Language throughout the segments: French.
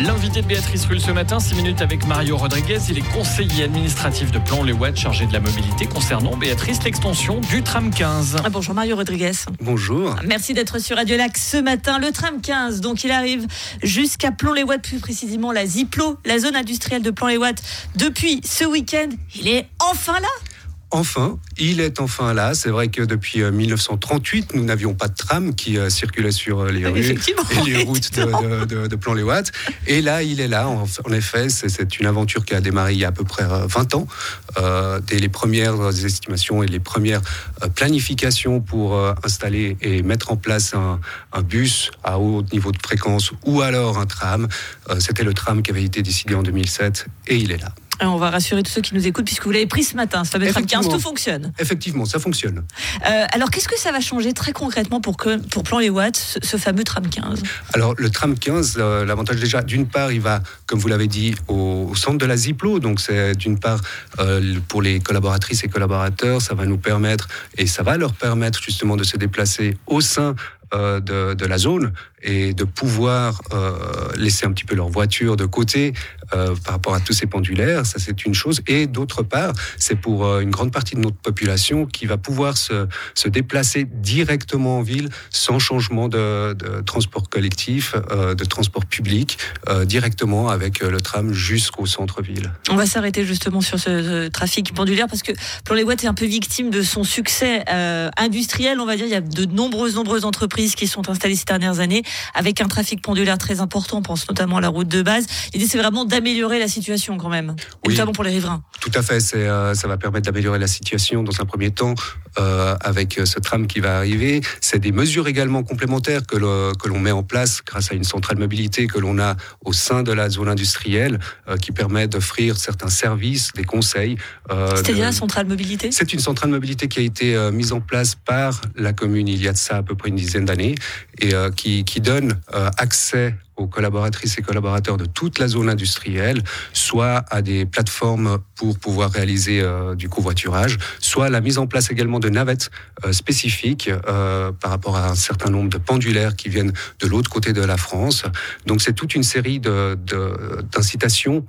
L'invité de Béatrice Rulle ce matin, 6 minutes avec Mario Rodriguez. Il est conseiller administratif de Plan Les Watts, chargé de la mobilité concernant Béatrice, l'extension du tram 15. Ah, bonjour Mario Rodriguez. Bonjour. Merci d'être sur Radio Lac ce matin. Le tram 15, donc il arrive jusqu'à Plan Les Watts, plus précisément la Ziplo, la zone industrielle de Plan Les Watts. Depuis ce week-end, il est enfin là Enfin, il est enfin là. C'est vrai que depuis 1938, euh, nous n'avions pas de tram qui euh, circulait sur euh, les rues et les routes de, de, de, Plan-les-Ouates. Et là, il est là. En, effet, c'est une aventure qui a démarré il y a à peu près 20 ans. Euh, dès les premières estimations et les premières planifications pour installer et mettre en place un, un, bus à haut niveau de fréquence ou alors un tram. C'était le tram qui avait été décidé en 2007 et il est là. On va rassurer tous ceux qui nous écoutent puisque vous l'avez pris ce matin. Ça va être 15, tout fonctionne. Effectivement, ça fonctionne. Euh, alors, qu'est-ce que ça va changer très concrètement pour, que, pour Plan Les Watts, ce, fameux tram 15 Alors, le tram 15, euh, l'avantage déjà, d'une part, il va, comme vous l'avez dit, au, centre de la Ziplo. Donc, c'est d'une part, euh, pour les collaboratrices et collaborateurs, ça va nous permettre, et ça va leur permettre justement de se déplacer au sein de, de, la zone et de pouvoir euh, laisser un petit peu leur voiture de côté euh, par rapport à tous ces pendulaires, ça c'est une chose. Et d'autre part, c'est pour euh, une grande partie de notre population qui va pouvoir se, se déplacer directement en ville sans changement de, transport collectif, euh, de transport public, euh, directement avec le tram jusqu'au centre-ville. On va s'arrêter justement sur ce, trafic pendulaire parce que Plan les Boîtes est un peu victime de son succès industriel, on va dire. Il y a de nombreuses, nombreuses entreprises qui sont installées ces dernières années avec un trafic pendulaire très important. On pense notamment à la route de base. L'idée, c'est vraiment d'améliorer la situation quand même, notamment pour les riverains. Tout à fait. Euh, ça va permettre d'améliorer la situation dans un premier temps euh, avec ce tram qui va arriver. C'est des mesures également complémentaires que l'on met en place grâce à une centrale mobilité que l'on a au sein de la zone industrielle euh, qui permet d'offrir certains services, des conseils. C'est-à-dire la centrale mobilité? C'est une centrale mobilité qui a été mise en place par la commune il y a de ça à peu près une dizaine d'années et qui, qui donne accès aux collaboratrices et collaborateurs de toute la zone industrielle, soit à des plateformes pour pouvoir réaliser euh, du covoiturage, soit la mise en place également de navettes euh, spécifiques euh, par rapport à un certain nombre de pendulaires qui viennent de l'autre côté de la France. Donc c'est toute une série d'incitations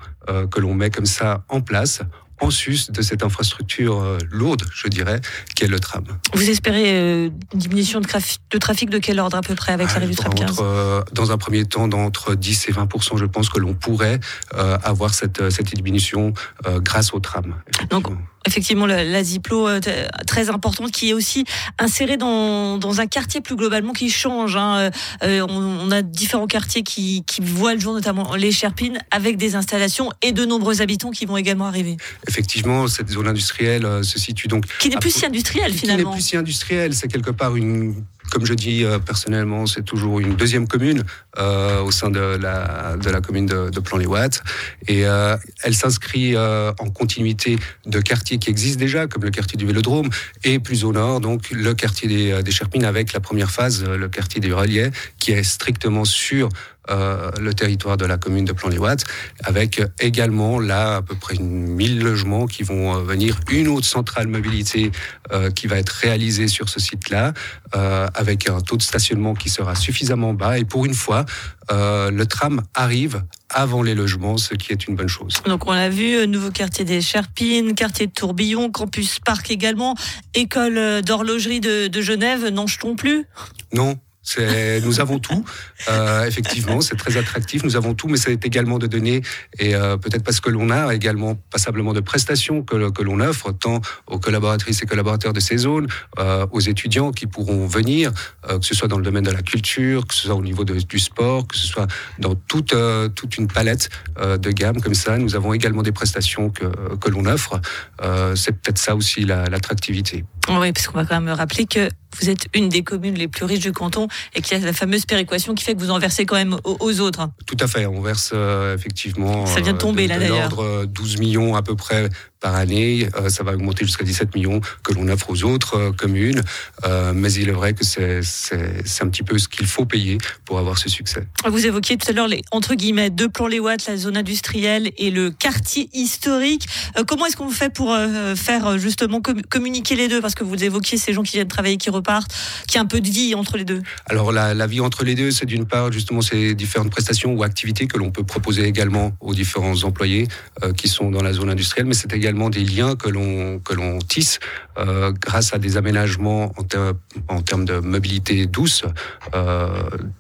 que l'on met comme ça en place en sus de cette infrastructure euh, lourde, je dirais, qu'est le tram. Vous espérez euh, une diminution de, de, trafic de quel ordre à peu près avec l'arrivée du tram 15 euh, Dans un premier temps, d'entre 10 et 20 je pense que l'on pourrait avoir cette, cette diminution grâce au tram. Donc, effectivement la, Ziplo euh, très importante qui est aussi insérée dans, dans un quartier plus globalement qui change. Hein. Euh, on, a différents quartiers qui, qui voient le jour, notamment les Cherpines, avec des installations et de nombreux habitants qui vont également arriver. Effectivement, cette zone industrielle euh, se situe donc... Qui n'est plus si industrielle finalement. Qui n'est plus si industrielle, c'est quelque part une comme je dis euh, personnellement, c'est toujours une deuxième commune euh, au sein de la, commune de, de Plan-les-Ouates. Et euh, elle s'inscrit en continuité de quartiers qui existent déjà, comme le quartier du Vélodrome, et plus au nord, donc le quartier des, des Cherpines, avec la première phase, le quartier des Reliers, qui est strictement sur euh, le territoire de la commune de Plan-les-Ouates, avec également là à peu près 1000 logements qui vont euh, venir, une autre centrale mobilité euh, qui va être réalisée sur ce site-là, euh, avec un taux de stationnement qui sera suffisamment bas. Et pour une fois, le tram arrive avant les logements, ce qui est une bonne chose. Donc on l'a vu, nouveau quartier des Cherpines, quartier de Tourbillon, campus parc également, école d'horlogerie de, de Genève, n'en jetons plus? Non, nous avons tout, euh, effectivement, c'est très attractif. Nous avons tout, mais c'est également de donner et euh, peut-être parce que l'on a également passablement de prestations que, l'on offre tant aux collaboratrices et collaborateurs de ces zones, euh, aux étudiants qui pourront venir, euh, que ce soit dans le domaine de la culture, que ce soit au niveau du sport, que ce soit dans toute euh, toute une palette euh, de gamme comme ça. Nous avons également des prestations que que l'on offre. c'est peut-être ça aussi l'attractivité. Oui, parce qu'on va quand même rappeler que vous êtes une des communes les plus riches du canton et qu'il y a la fameuse péréquation qui fait que vous en versez quand même aux, autres. Tout à fait, on verse euh, effectivement. Ça vient de tomber euh, là d'ailleurs. L'ordre 12 millions à peu près par année. ça va augmenter jusqu'à 17 millions que l'on offre aux autres communes. mais il est vrai que c'est un petit peu ce qu'il faut payer pour avoir ce succès. Vous évoquiez tout à l'heure les entre guillemets deux plans les watts, la zone industrielle et le quartier historique. comment est-ce qu'on fait pour faire justement communiquer les deux? Parce que vous évoquiez ces gens qui viennent travailler, qui repartent, qui a un peu de vie entre les deux. Alors la, la vie entre les deux, c'est d'une part justement ces différentes prestations ou activités que l'on peut proposer également aux différents employés euh, qui sont dans la zone industrielle, mais c'est également des liens que l'on que l'on tisse euh, grâce à des aménagements en, termes de mobilité douce. Euh,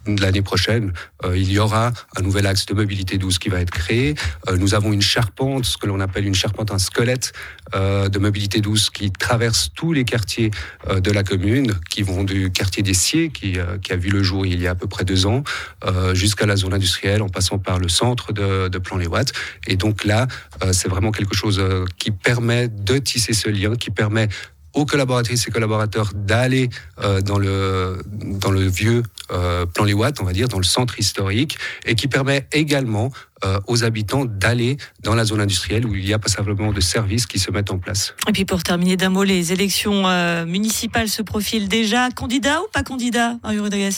L'année prochaine, euh, il y aura un nouvel axe de mobilité douce qui va être créé. Euh, nous avons une charpente, ce que l'on appelle une charpente, un squelette de mobilité douce qui traverse tous les quartiers de la commune, qui vont du quartier des Ciers, qui, a vu le jour il y a à peu près deux ans, jusqu'à la zone industrielle, en passant par le centre de, Plan-les-Ouates. Et donc là, c'est vraiment quelque chose qui permet de tisser ce lien, qui permet aux collaboratrices et collaborateurs d'aller euh, dans le dans le vieux euh, plan Les Watts, on va dire, dans le centre historique, et qui permet également euh, aux habitants d'aller dans la zone industrielle où il y a pas simplement de services qui se mettent en place. Et puis pour terminer d'un mot, les élections municipales se profilent déjà. Candidat ou pas candidat, Mario Rodriguez?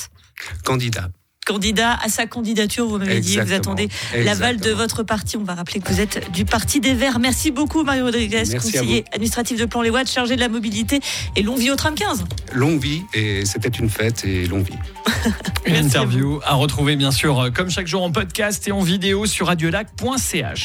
Candidat candidat à sa candidature. Vous m'avez dit, vous attendez l'aval de votre parti. On va rappeler que vous êtes du Parti des Verts. Merci beaucoup, Mario Rodriguez, conseiller administratif de Plan Les Watts, chargé de la mobilité. Et longue vie au tram 15. Longue vie, et c'était une fête, et longue vie. une interview à, à retrouver, bien sûr, comme chaque jour en podcast et en vidéo sur radiolac.ch.